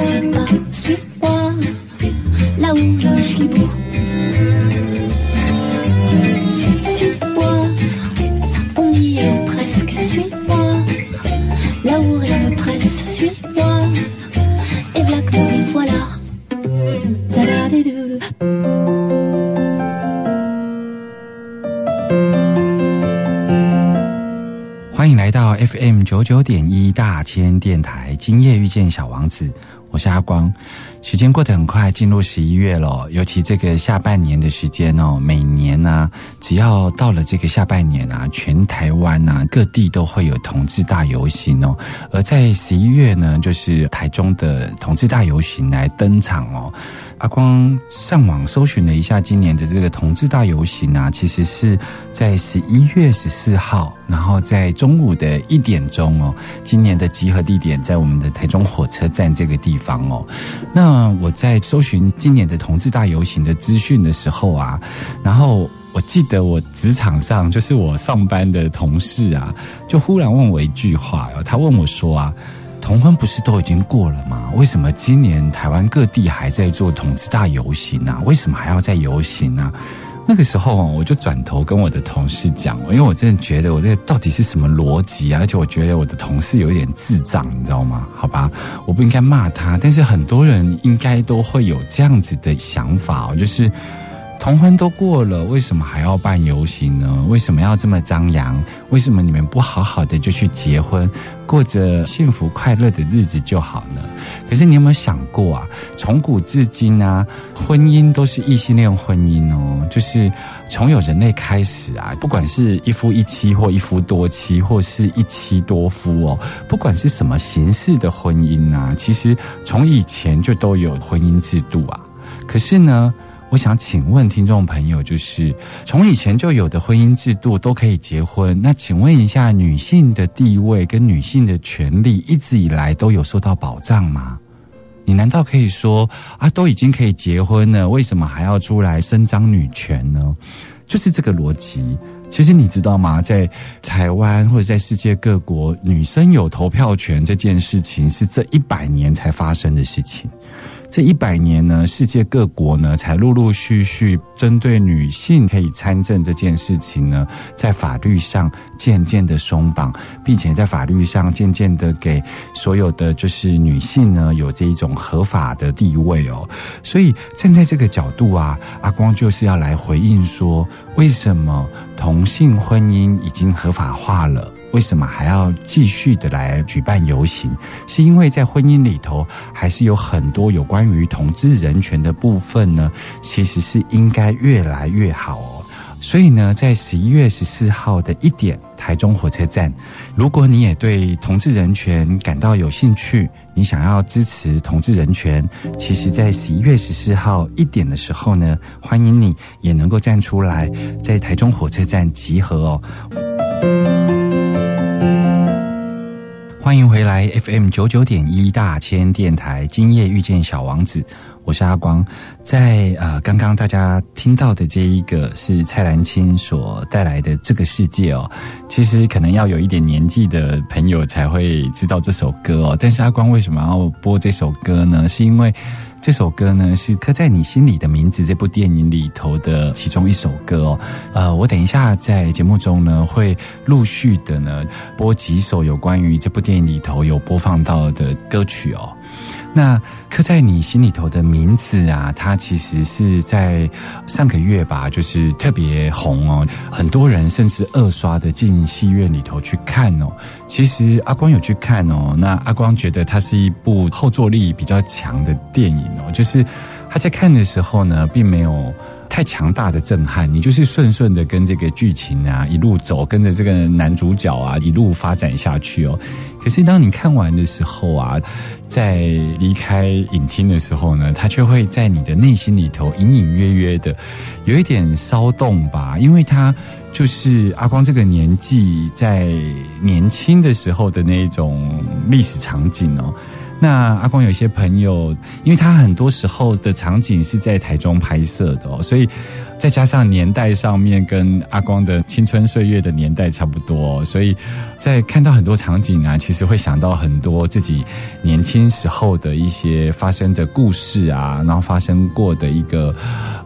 Et si je suis pas, suis-moi, là où je suis beau. Suis-moi, on y est presque, suis-moi, là où rien ne presse, suis-moi. Et voilà que nous y voilà. Da-da-di-dou-dou. 欢迎来到 FM 九九点一大千电台，今夜遇见小王子，我是阿光。时间过得很快，进入十一月了，尤其这个下半年的时间哦，每年呢、只要到了这个下半年啊，全台湾啊各地都会有同志大游行哦。而在十一月呢，就是台中的同志大游行来登场哦。阿光上网搜寻了一下今年的这个同志大游行啊，其实是在十一月十四号，然后在中午的一点钟哦。今年的集合地点在我们的台中火车站这个地方方哦。那我在搜寻今年的同志大游行的资讯的时候啊，然后我记得我职场上就是我上班的同事啊，就忽然问我一句话，他问我说啊。同婚不是都已经过了吗？为什么今年台湾各地还在做同志大游行啊？为什么还要再游行啊？那个时候啊我就转头跟我的同事讲，因为我真的觉得我这到底是什么逻辑啊？而且我觉得我的同事有一点智障，你知道吗？好吧，我不应该骂他，但是很多人应该都会有这样子的想法哦，就是。同婚都过了，为什么还要办游行呢？为什么要这么张扬？为什么你们不好好的就去结婚，过着幸福快乐的日子就好呢？可是你有没有想过啊？从古至今啊，婚姻都是异性恋婚姻哦，就是从有人类开始啊，不管是一夫一妻或一夫多妻，或是一妻多夫哦，不管是什么形式的婚姻啊，其实从以前就都有婚姻制度啊。可是呢？我想请问听众朋友，就是从以前就有的婚姻制度都可以结婚，那请问一下，女性的地位跟女性的权利一直以来都有受到保障吗？你难道可以说啊，都已经可以结婚了，为什么还要出来伸张女权呢？就是这个逻辑。其实你知道吗？在台湾或者在世界各国，女生有投票权这件事情是这一百年才发生的事情。这一百年呢，世界各国呢才陆陆续续针对女性可以参政这件事情呢，在法律上渐渐的松绑，并且在法律上渐渐的给所有的就是女性呢有这一种合法的地位哦。所以站在这个角度啊，阿光就是要来回应说，为什么同性婚姻已经合法化了？为什么还要继续的来举办游行？是因为在婚姻里头，还是有很多有关于同志人权的部分呢？其实是应该越来越好哦。所以呢，在十一月十四号的一点，台中火车站，如果你也对同志人权感到有兴趣，你想要支持同志人权，其实，在十一月十四号一点的时候呢，欢迎你也能够站出来，在台中火车站集合哦。欢迎回来 FM 九九点一大千电台，今夜遇见小王子，我是阿光。在呃，刚刚大家听到的这一个是蔡澜清所带来的这个世界哦，其实可能要有一点年纪的朋友才会知道这首歌哦。但是阿光为什么要播这首歌呢？是因为这首歌呢是刻在你心里的名字这部电影里头的其中一首歌哦。呃，我等一下在节目中呢会陆续的呢播几首有关于这部电影里头有播放到的歌曲哦。那刻在你心里头的名字啊，它其实是在上个月吧，就是特别红哦，很多人甚至二刷的进戏院里头去看哦。其实阿光有去看哦，那阿光觉得它是一部后坐力比较强的电影哦，就是他在看的时候呢，并没有。太强大的震撼，你就是顺顺的跟这个剧情啊一路走，跟着这个男主角啊一路发展下去哦。可是当你看完的时候啊，在离开影厅的时候呢，他却会在你的内心里头隐隐约约的有一点骚动吧，因为他就是阿光这个年纪在年轻的时候的那种历史场景哦。那阿光有些朋友，因为他很多时候的场景是在台中拍摄的哦，所以再加上年代上面跟阿光的青春岁月的年代差不多，所以在看到很多场景啊，其实会想到很多自己年轻时候的一些发生的故事啊，然后发生过的一个。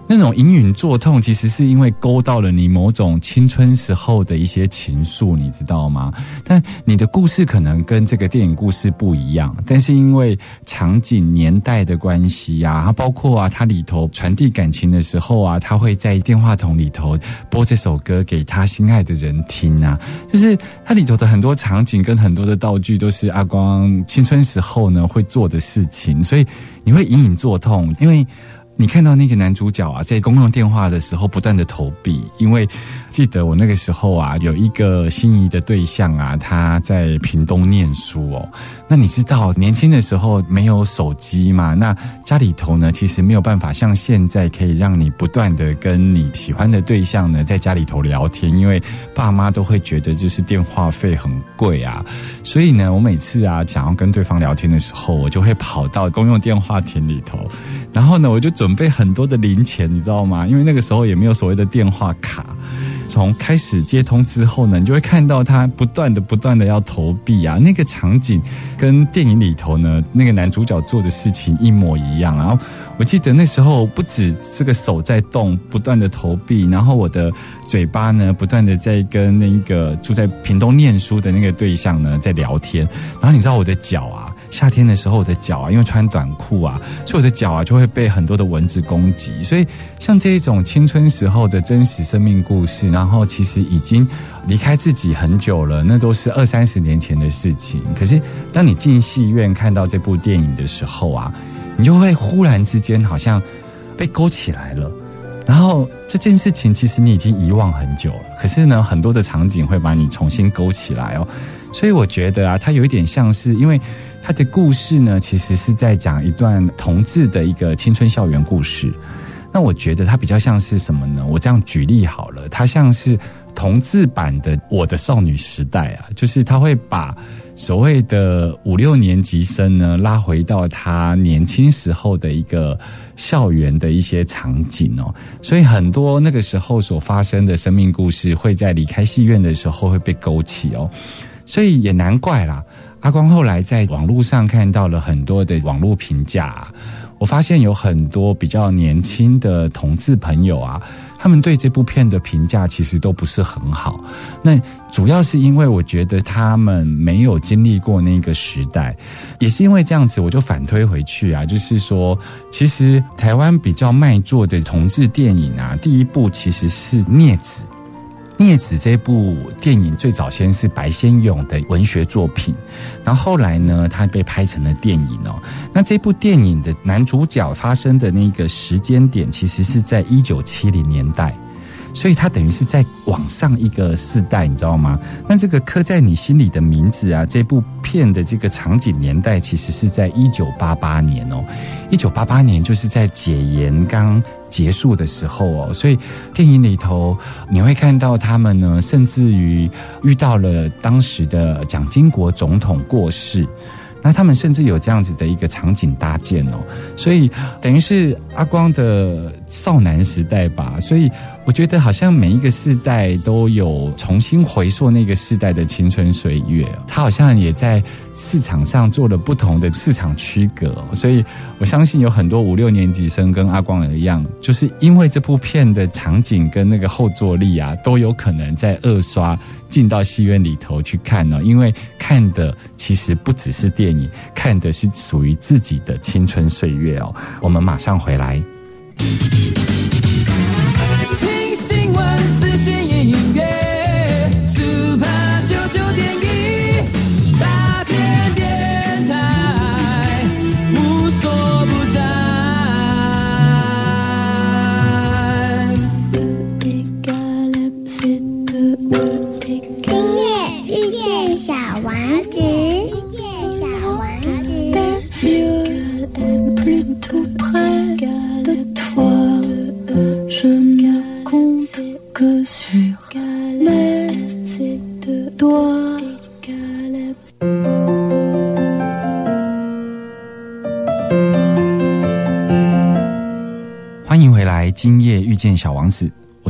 那种隐隐作痛，其实是因为勾到了你某种青春时候的一些情愫，你知道吗？但你的故事可能跟这个电影故事不一样，但是因为场景年代的关系啊，包括啊，它里头传递感情的时候啊，它会在电话筒里头播这首歌给他心爱的人听啊，就是它里头的很多场景跟很多的道具都是阿光青春时候呢会做的事情，所以你会隐隐作痛，因为。你看到那个男主角啊，在公用电话的时候不断的投币，因为记得我那个时候啊，有一个心仪的对象啊，他在屏东念书哦。那你知道年轻的时候没有手机嘛？那家里头呢，其实没有办法像现在可以让你不断的跟你喜欢的对象呢，在家里头聊天，因为爸妈都会觉得就是电话费很贵啊。所以呢，我每次啊想要跟对方聊天的时候，我就会跑到公用电话亭里头，然后呢，我就准备很多的零钱，你知道吗？因为那个时候也没有所谓的电话卡。从开始接通之后呢，你就会看到他不断的、不断的要投币啊，那个场景跟电影里头呢那个男主角做的事情一模一样。然后我记得那时候不止这个手在动，不断的投币，然后我的嘴巴呢不断的在跟那个住在屏东念书的那个对象呢在聊天。然后你知道我的脚啊。夏天的时候，我的脚啊，因为穿短裤啊，所以我的脚啊就会被很多的蚊子攻击。所以，像这一种青春时候的真实生命故事，然后其实已经离开自己很久了，那都是二三十年前的事情。可是，当你进戏院看到这部电影的时候啊，你就会忽然之间好像被勾起来了。然后这件事情其实你已经遗忘很久了，可是呢，很多的场景会把你重新勾起来哦。所以我觉得啊，它有一点像是因为。他的故事呢，其实是在讲一段同志的一个青春校园故事。那我觉得它比较像是什么呢？我这样举例好了，它像是同志版的《我的少女时代》啊，就是他会把所谓的五六年级生呢拉回到他年轻时候的一个校园的一些场景哦。所以很多那个时候所发生的生命故事，会在离开戏院的时候会被勾起哦。所以也难怪啦。阿光后来在网络上看到了很多的网络评价，我发现有很多比较年轻的同志朋友啊，他们对这部片的评价其实都不是很好。那主要是因为我觉得他们没有经历过那个时代，也是因为这样子，我就反推回去啊，就是说，其实台湾比较卖座的同志电影啊，第一部其实是《孽子》。《孽子》这部电影最早先是白先勇的文学作品，然后后来呢，它被拍成了电影哦。那这部电影的男主角发生的那个时间点，其实是在一九七零年代。所以它等于是在往上一个世代，你知道吗？那这个刻在你心里的名字啊，这部片的这个场景年代其实是在一九八八年哦，一九八八年就是在解严刚结束的时候哦，所以电影里头你会看到他们呢，甚至于遇到了当时的蒋经国总统过世。那他们甚至有这样子的一个场景搭建哦，所以等于是阿光的少男时代吧，所以我觉得好像每一个世代都有重新回溯那个世代的青春岁月，他好像也在市场上做了不同的市场区隔，所以我相信有很多五六年级生跟阿光一样，就是因为这部片的场景跟那个后坐力啊，都有可能在二刷进到戏院里头去看呢，因为看的其实不只是电影，看的是属于自己的青春岁月哦。我们马上回来。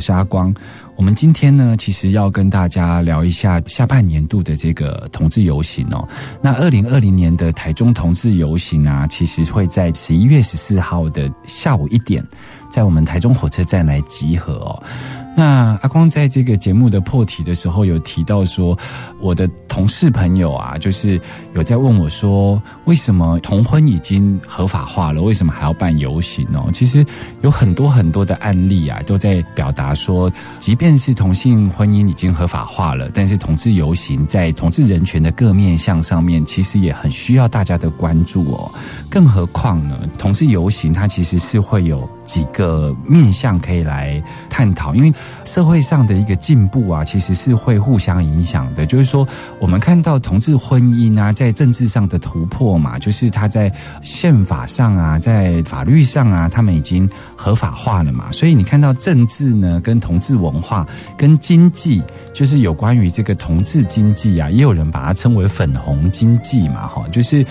是阿光。我们今天呢，其实要跟大家聊一下下半年度的这个同志游行哦。那二零二零年的台中同志游行啊，其实会在十一月十四号的下午一点，在我们台中火车站来集合哦。那阿光在这个节目的破题的时候有提到说，我的同事朋友啊，就是有在问我说，为什么同婚已经合法化了，为什么还要办游行哦？其实有很多很多的案例啊，都在表达说，即便是同性婚姻已经合法化了，但是同志游行在同志人权的各面向上面，其实也很需要大家的关注哦。更何况呢，同志游行它其实是会有几个面向可以来探讨，因为社会上的一个进步啊，其实是会互相影响的。就是说，我们看到同志婚姻啊，在政治上的突破嘛，就是他在宪法上啊，在法律上啊，他们已经合法化了嘛。所以你看到政治呢，跟同志文化、跟经济，就是有关于这个同志经济啊，也有人把它称为粉红经济嘛，哈，就是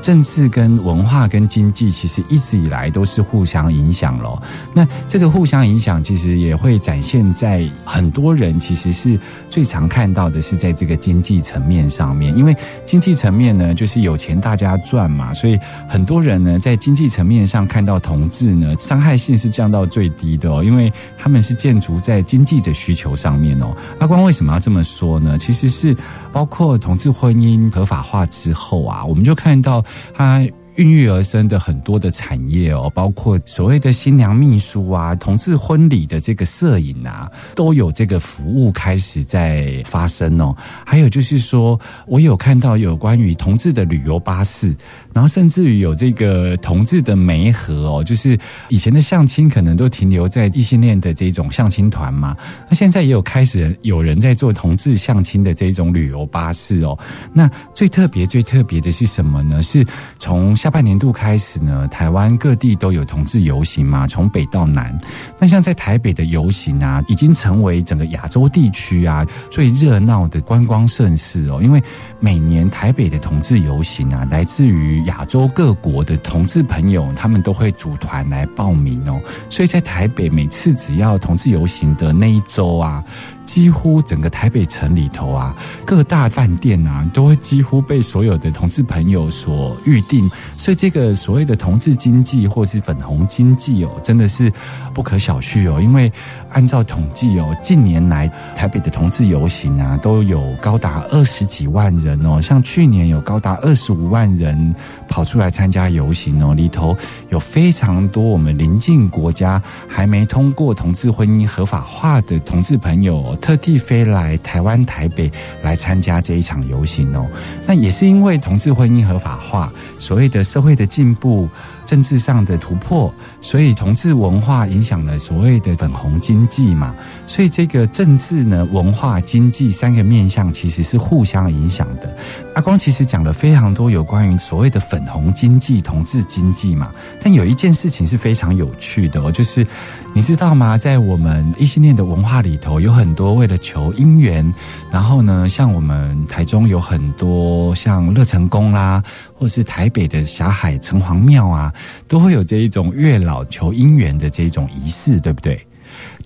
政治跟文化跟经济其实一直以来都是互相影响咯。那这个互相影响，其实也会展现在很多人其实是最常看到的是在这个经济层面上面，因为经济层面呢，就是有钱大家赚嘛，所以很多人呢在经济层面上看到同志呢，伤害性是降到最低的哦，因为他们是建筑在经济的需求上面哦。阿光为什么要这么说呢？其实是包括同志婚姻合法化之后啊，我们就看到它。孕育而生的很多的产业哦，包括所谓的新娘秘书啊、同志婚礼的这个摄影啊，都有这个服务开始在发生哦。还有就是说，我有看到有关于同志的旅游巴士，然后甚至于有这个同志的媒合哦，就是以前的相亲可能都停留在异性恋的这种相亲团嘛，那现在也有开始有人在做同志相亲的这种旅游巴士哦。那最特别、最特别的是什么呢？是从下半年度开始呢，台湾各地都有同志游行嘛，从北到南。那像在台北的游行啊，已经成为整个亚洲地区啊最热闹的观光盛事哦。因为每年台北的同志游行啊，来自于亚洲各国的同志朋友，他们都会组团来报名哦。所以在台北，每次只要同志游行的那一周啊。几乎整个台北城里头啊，各大饭店啊，都会几乎被所有的同志朋友所预定，所以这个所谓的同志经济或是粉红经济哦，真的是不可小觑哦。因为按照统计哦，近年来台北的同志游行啊，都有高达二十几万人哦，像去年有高达二十五万人跑出来参加游行哦，里头有非常多我们邻近国家还没通过同志婚姻合法化的同志朋友、特地飞来台湾台北来参加这一场游行哦，那也是因为同志婚姻合法化，所谓的社会的进步，政治上的突破，所以同志文化影响了所谓的粉红经济嘛。所以这个政治呢、文化、经济三个面向其实是互相影响的。阿光其实讲了非常多有关于所谓的粉红经济、同志经济嘛，但有一件事情是非常有趣的哦，就是你知道吗？在我们异性恋的文化里头，有很多为了求姻缘，然后呢，像我们台中有很多像乐成宫啦，或是台北的霞海城隍庙啊，都会有这一种月老求姻缘的这一种仪式，对不对？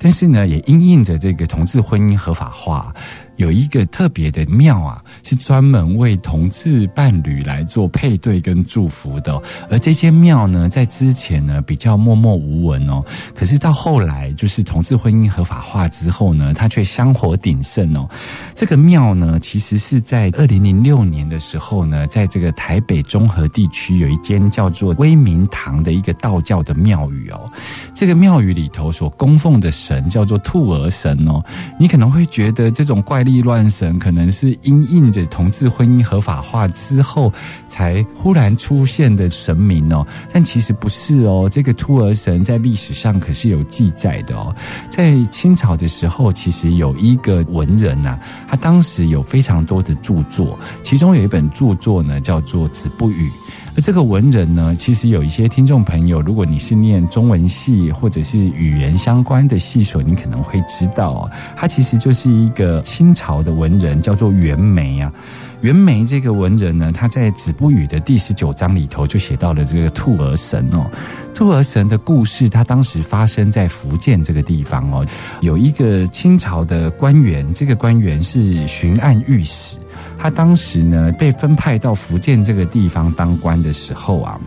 但是呢，也因应着这个同志婚姻合法化，有一个特别的庙啊，是专门为同志伴侣来做配对跟祝福的、而这些庙呢，在之前呢比较默默无闻哦，可是到后来就是同志婚姻合法化之后呢，它却香火鼎盛哦。这个庙呢，其实是在二零零六年的时候呢，在这个台北中和地区有一间叫做威明堂的一个道教的庙宇哦。这个庙宇里头所供奉的神叫做兔儿神哦。你可能会觉得这种怪力乱神可能是因应着同志婚姻合法化之后才忽然出现的神明哦，但其实不是哦。这个兔儿神在历史上可是有记载的哦。在清朝的时候，其实有一个文人呐、他当时有非常多的著作，其中有一本著作呢叫做《子不语》。而这个文人呢，其实有一些听众朋友，如果你是念中文系或者是语言相关的系所，你可能会知道哦，他其实就是一个清朝的文人，叫做袁枚啊。袁枚这个文人呢，他在《子不语》的第十九章里头就写到了这个兔儿神哦。兔儿神的故事，他当时发生在福建这个地方哦，有一个清朝的官员，这个官员是巡按御史，他当时呢被分派到福建这个地方当官的时候啊。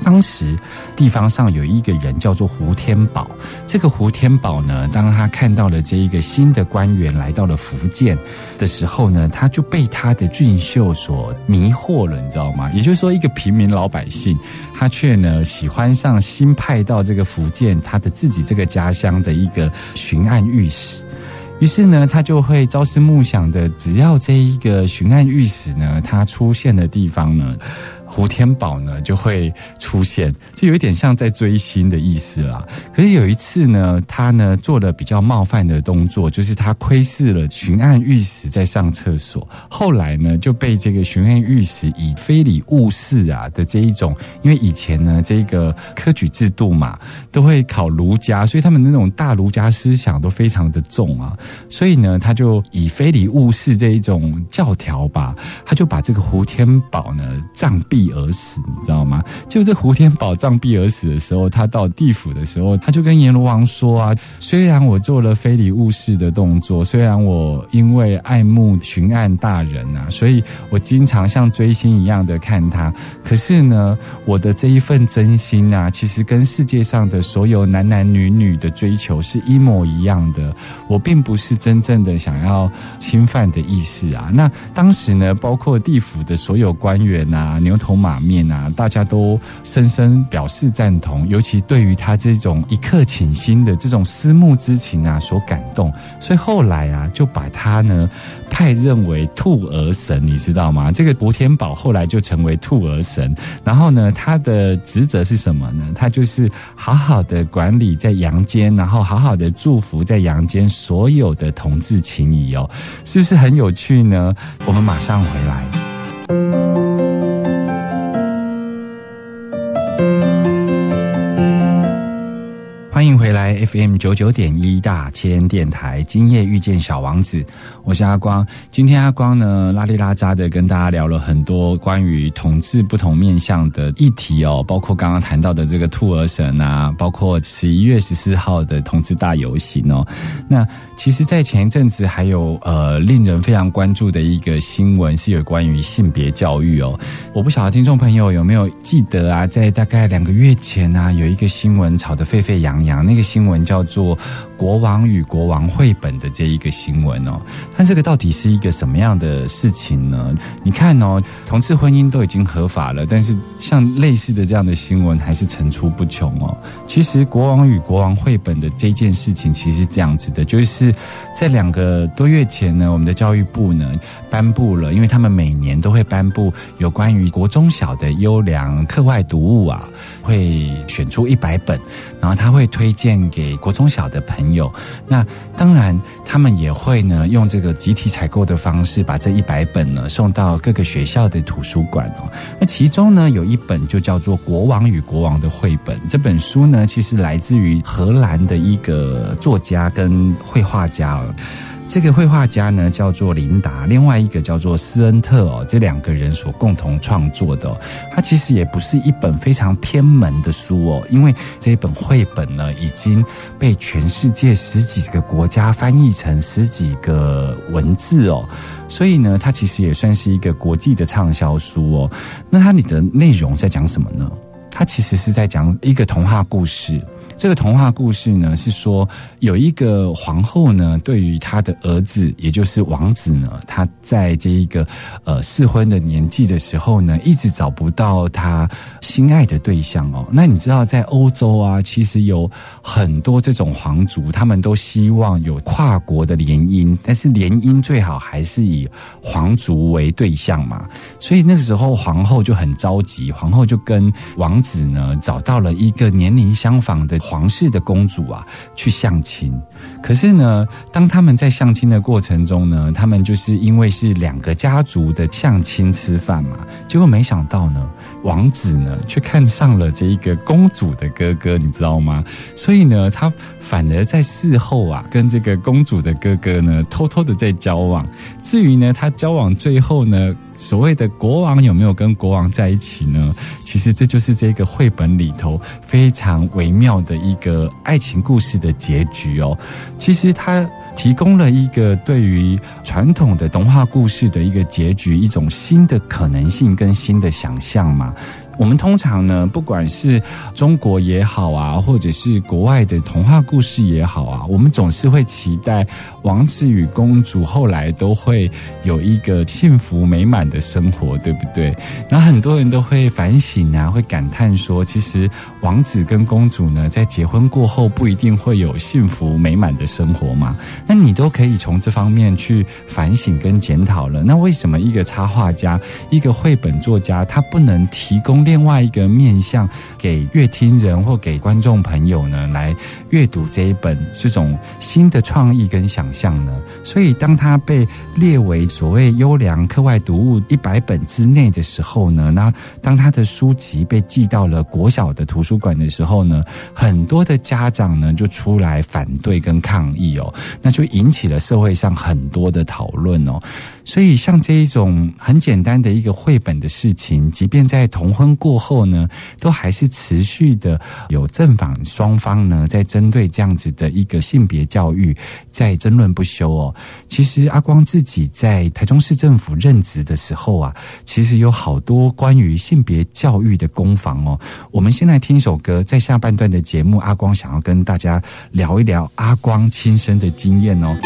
当时地方上有一个人叫做胡天宝，这个胡天宝呢，当他看到了这一个新的官员来到了福建的时候呢，他就被他的俊秀所迷惑了，你知道吗？也就是说，一个平民老百姓，他却呢喜欢上新派到这个福建他的自己这个家乡的一个巡按御史。于是呢，他就会朝思暮想的，只要这一个巡案御史呢，他出现的地方呢，胡天宝呢就会出现，就有一点像在追星的意思啦。可是有一次呢，他呢做了比较冒犯的动作，就是他窥视了巡按御史在上厕所，后来呢就被这个巡按御史以非礼勿视啊的这一种，因为以前呢这个科举制度嘛，都会考儒家，所以他们那种大儒家思想都非常的重啊，所以呢他就以非礼勿视这一种教条吧，他就把这个胡天宝呢杖毙而死，你知道吗？就这胡天宝杖毙而死的时候，他到地府的时候，他就跟阎罗王说啊，虽然我做了非礼勿视的动作，虽然我因为爱慕巡案大人啊，所以我经常像追星一样的看他，可是呢，我的这一份真心啊，其实跟世界上的所有男男女女的追求是一模一样的。我并不是真正的想要侵犯的意思啊。那当时呢，包括地府的所有官员啊、牛头马面啊，大家都深深表示赞同，尤其对于他这种一刻倾心的这种思慕之情啊所感动，所以后来啊，就把他呢派任为兔儿神，你知道吗？这个博天宝后来就成为兔儿神，然后呢，他的职责是什么呢？他就是好好的管理在阳间，然后好好的祝福在阳间所有的同志情谊哦，是不是很有趣呢？我们马上回来。FM 九九点一大千电台，今夜遇见小王子，我是阿光。今天阿光呢拉里拉扎的跟大家聊了很多关于统治不同面向的议题哦，包括刚刚谈到的这个兔儿神啊，包括十一月十四号的同志大游行哦。那其实，在前一阵子还有呃令人非常关注的一个新闻，是有关于性别教育哦。我不晓得听众朋友有没有记得啊，在大概两个月前啊，有一个新闻炒得沸沸扬扬。那个新闻闻叫做《国王与国王》绘本的这一个新闻哦。但这个到底是一个什么样的事情呢？你看哦，同志婚姻都已经合法了，但是像类似的这样的新闻还是层出不穷哦。其实《国王与国王》绘本的这件事情，其实是这样子的，就是在两个多月前呢，我们的教育部呢颁布了，因为他们每年都会颁布有关于国中小的优良课外读物啊，会选出一百本，然后他会推荐给国中小的朋友。那当然，他们也会呢用这个集体采购的方式，把这一百本呢送到各个学校的图书馆哦。那其中呢有一本就叫做《国王与国王》的绘本，这本书呢其实来自于荷兰的一个作家跟绘画家。这个绘画家呢叫做琳达，另外一个叫做斯恩特哦，这两个人所共同创作的、它其实也不是一本非常偏门的书哦，因为这一本绘本呢已经被全世界十几个国家翻译成十几个文字哦，所以呢，它其实也算是一个国际的畅销书哦。那它里的内容在讲什么呢？它其实是在讲一个童话故事。这个童话故事呢，是说有一个皇后呢，对于她的儿子，也就是王子呢，他在这一个呃适婚的年纪的时候呢，一直找不到他心爱的对象哦。那你知道，在欧洲啊，其实有很多这种皇族，他们都希望有跨国的联姻，但是联姻最好还是以皇族为对象嘛。所以那个时候，皇后就很着急，皇后就跟王子呢找到了一个年龄相仿的。皇室的公主啊，去相亲。可是呢，当他们在相亲的过程中呢，他们就是因为是两个家族的相亲吃饭嘛，结果没想到呢，王子呢却看上了这一个公主的哥哥，你知道吗？所以呢，他反而在事后啊，跟这个公主的哥哥呢，偷偷的在交往。至于呢，他交往最后呢，所谓的国王有没有跟国王在一起呢？其实这就是这个绘本里头非常微妙的一个爱情故事的结局哦。其实它提供了一个对于传统的童话故事的一个结局，一种新的可能性跟新的想象嘛。我们通常呢，不管是中国也好啊，或者是国外的童话故事也好啊，我们总是会期待王子与公主后来都会有一个幸福美满的生活，对不对？然后很多人都会反省啊，会感叹说，其实王子跟公主呢，在结婚过后不一定会有幸福美满的生活嘛。那你都可以从这方面去反省跟检讨了。那为什么一个插画家、一个绘本作家，他不能提供？另外一个面向给乐听人或给观众朋友呢，来阅读这一本这种新的创意跟想象呢。所以，当它被列为所谓优良课外读物一百本之内的时候呢，那当他的书籍被寄到了国小的图书馆的时候呢，很多的家长呢就出来反对跟抗议哦，那就引起了社会上很多的讨论哦。所以，像这一种很简单的一个绘本的事情，即便在同婚过后呢，都还是持续的有正反双方呢，在针对这样子的一个性别教育在争论不休哦。其实阿光自己在台中市政府任职的时候啊，其实有好多关于性别教育的攻防哦。我们先来听一首歌，在下半段的节目，阿光想要跟大家聊一聊阿光亲身的经验哦。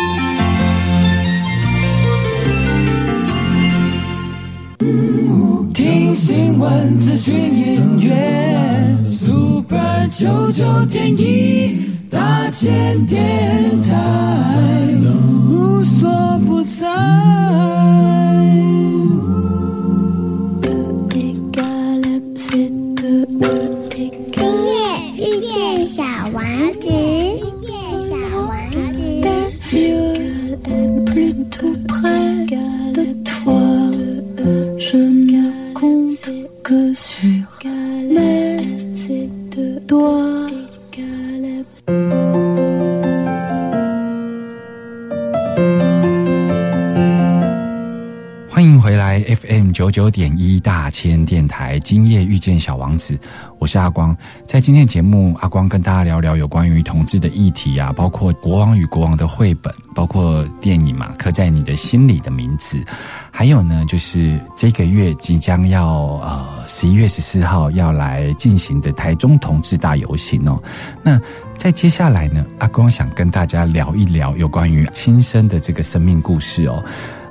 新闻、资讯、音乐，Super 九九点一大千电台，无所不在。点一大千电台，今夜遇见小王子，我是阿光。在今天节目，阿光跟大家聊聊有关于同志的议题啊，包括《国王与国王》的绘本，包括电影嘛，《刻在你的心里的名字》，还有呢，就是这个月即将要呃十一月十四号要来进行的台中同志大游行哦。那在接下来呢，阿光想跟大家聊一聊有关于亲生的这个生命故事哦。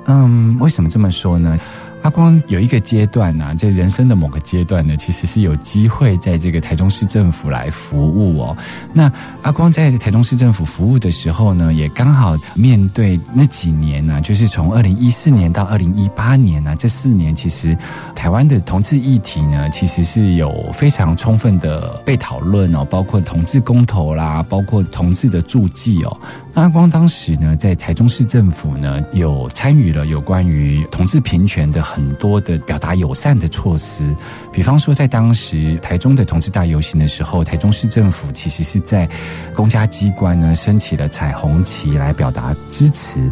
嗯，为什么这么说呢？阿光有一个阶段呢、在人生的某个阶段呢，其实是有机会在这个台中市政府来服务哦。那阿光在台中市政府服务的时候呢，也刚好面对那几年呢、就是从二零一四年到二零一八年呢、这四年其实台湾的同志议题呢，其实是有非常充分的被讨论哦，包括同志公投啦，包括同志的注记哦。阿光当时呢，在台中市政府呢，有参与了有关于同志平权的很多的表达友善的措施，比方说在当时台中的同志大游行的时候，台中市政府其实是在公家机关呢升起了彩虹旗来表达支持。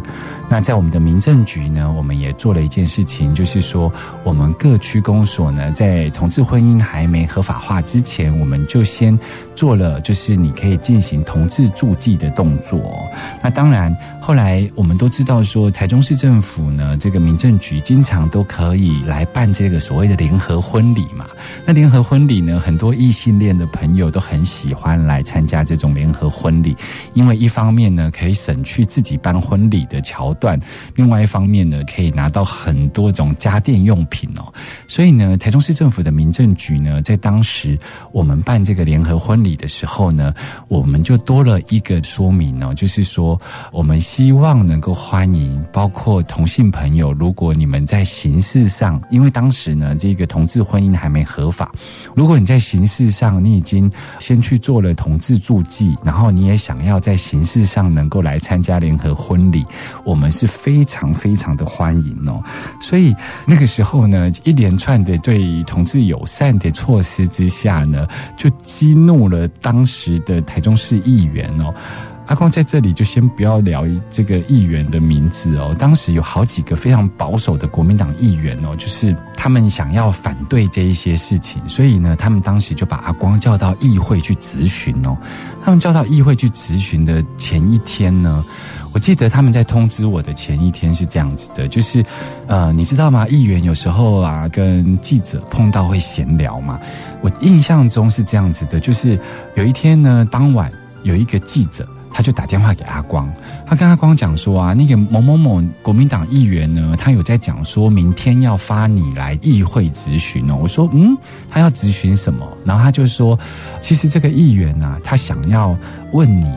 那在我们的民政局呢，我们也做了一件事情，就是说，我们各区公所呢，在同志婚姻还没合法化之前，我们就先做了，就是你可以进行同志注记的动作。那当然，后来我们都知道说，台中市政府呢，这个民政局经常都可以来办这个所谓的联合婚礼嘛。那联合婚礼呢，很多异性恋的朋友都很喜欢来参加这种联合婚礼，因为一方面呢，可以省去自己办婚礼的桥段，另外一方面呢，可以拿到很多种家电用品哦。所以呢，台中市政府的民政局呢，在当时我们办这个联合婚礼的时候呢，我们就多了一个说明哦，就是说我们希望能够欢迎包括同性朋友，如果你们在形式上，因为当时呢，这个同志婚姻还没合法，如果你在形式上你已经先去做了同志注记，然后你也想要在形式上能够来参加联合婚礼，我们是非常非常的欢迎哦。所以那个时候呢，一连串的对同志友善的措施之下呢，就激怒了当时的台中市议员哦。阿光在这里就先不要聊这个议员的名字哦。当时有好几个非常保守的国民党议员哦，就是他们想要反对这一些事情，所以呢，他们当时就把阿光叫到议会去质询哦。他们叫到议会去质询的前一天呢，我记得他们在通知我的前一天是这样子的，就是呃，你知道吗？议员有时候啊，跟记者碰到会闲聊嘛。我印象中是这样子的，就是有一天呢，当晚有一个记者。他就打电话给阿光，他跟阿光讲说啊，那个某某某国民党议员呢，他有在讲说明天要发你来议会质询哦。我说嗯，他要质询什么？然后他就说，其实这个议员啊，他想要问你，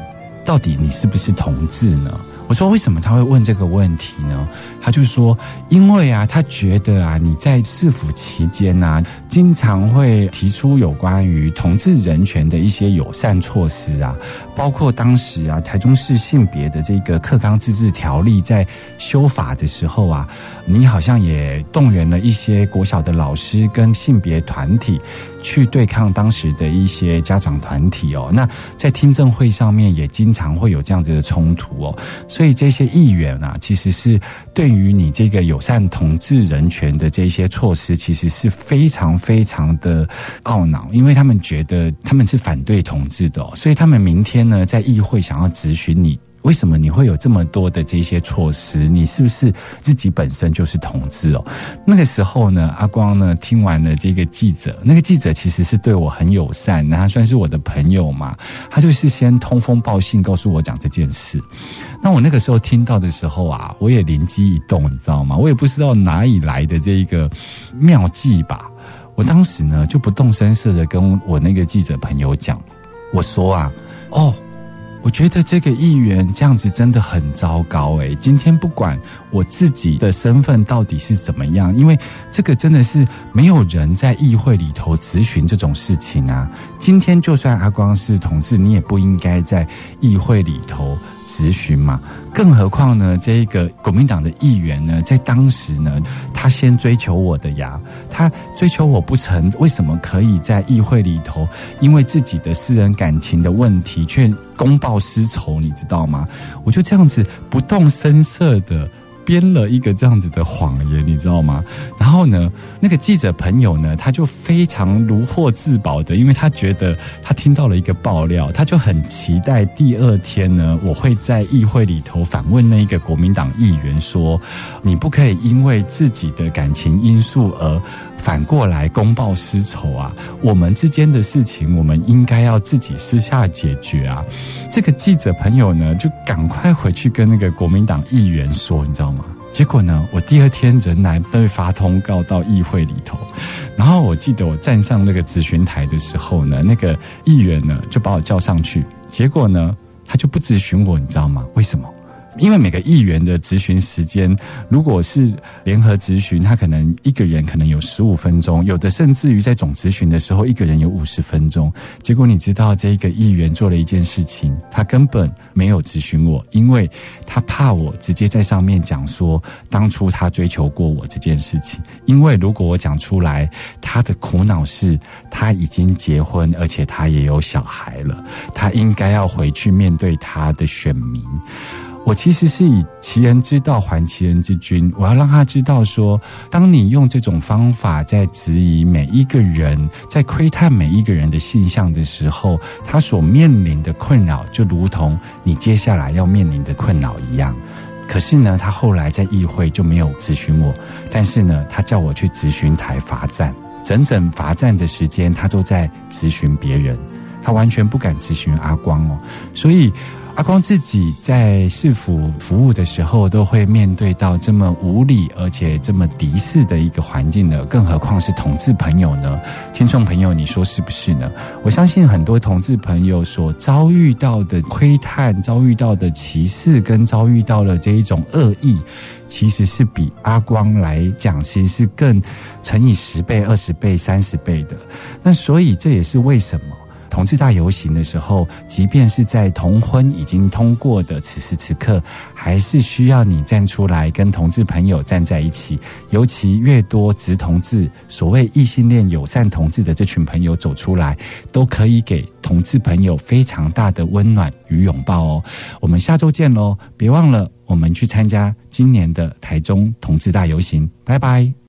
到底你是不是同志呢？我说为什么他会问这个问题呢？他就说，因为啊，他觉得啊，你在市府期间啊，经常会提出有关于同志人权的一些友善措施啊，包括当时啊，台中市性别的这个课纲自治条例在修法的时候啊，你好像也动员了一些国小的老师跟性别团体。去对抗当时的一些家长团体哦，那在听证会上面也经常会有这样子的冲突哦，所以这些议员啊，其实是对于你这个友善同志人权的这些措施，其实是非常非常的懊恼，因为他们觉得他们是反对同志的、哦，所以他们明天呢在议会想要质询你。为什么你会有这么多的这些措施？你是不是自己本身就是同志哦？那个时候呢，阿光呢听完了这个记者，那个记者其实是对我很友善，那他算是我的朋友嘛，他就是先通风报信告诉我讲这件事。那我那个时候听到的时候啊，我也灵机一动，你知道吗？我也不知道哪里来的这一个妙计吧。我当时呢就不动声色的跟我那个记者朋友讲，我说啊，哦。我觉得这个议员这样子真的很糟糕诶，今天不管我自己的身份到底是怎么样，因为这个真的是没有人在议会里头咨询这种事情啊。今天就算阿光是同志，你也不应该在议会里头咨询嘛。更何况呢，这个国民党的议员呢，在当时呢，他先追求我的呀，他追求我不成，为什么可以在议会里头，因为自己的私人感情的问题，却公报私仇，你知道吗？我就这样子不动声色的编了一个这样子的谎言，你知道吗？然后呢，那个记者朋友呢，他就非常如获至宝的，因为他觉得他听到了一个爆料，他就很期待第二天呢，我会在议会里头反问那一个国民党议员说：“你不可以因为自己的感情因素而反过来公报私仇啊！我们之间的事情，我们应该要自己私下解决啊！”这个记者朋友呢，就赶快回去跟那个国民党议员说，你知道吗？结果呢，我第二天仍然被发通告到议会里头，然后我记得我站上那个咨询台的时候呢，那个议员呢就把我叫上去，结果呢他就不咨询我，你知道吗？为什么？因为每个议员的咨询时间，如果是联合咨询，他可能一个人可能有十五分钟，有的甚至于在总咨询的时候，一个人有五十分钟。结果你知道，这个议员做了一件事情，他根本没有咨询我，因为他怕我直接在上面讲说当初他追求过我这件事情。因为如果我讲出来，他的苦恼是他已经结婚，而且他也有小孩了，他应该要回去面对他的选民。我其实是以其人之道还其人之君，我要让他知道说，当你用这种方法在质疑每一个人，在窥探每一个人的现象的时候，他所面临的困扰就如同你接下来要面临的困扰一样。可是呢，他后来在议会就没有咨询我，但是呢，他叫我去咨询台罚站，整整罚站的时间，他都在咨询别人，他完全不敢咨询阿光哦，所以。阿光自己在市府服务的时候，都会面对到这么无理而且这么敌视的一个环境呢，更何况是同志朋友呢？听众朋友，你说是不是呢？我相信很多同志朋友所遭遇到的窥探、遭遇到的歧视，跟遭遇到了这一种恶意，其实是比阿光来讲，其实是更乘以十倍、二十倍、三十倍的。那所以这也是为什么。同志大游行的时候，即便是在同婚已经通过的此时此刻，还是需要你站出来跟同志朋友站在一起。尤其越多直同志、所谓异性恋友善同志的这群朋友走出来，都可以给同志朋友非常大的温暖与拥抱哦。我们下周见喽！别忘了，我们去参加今年的台中同志大游行。拜拜。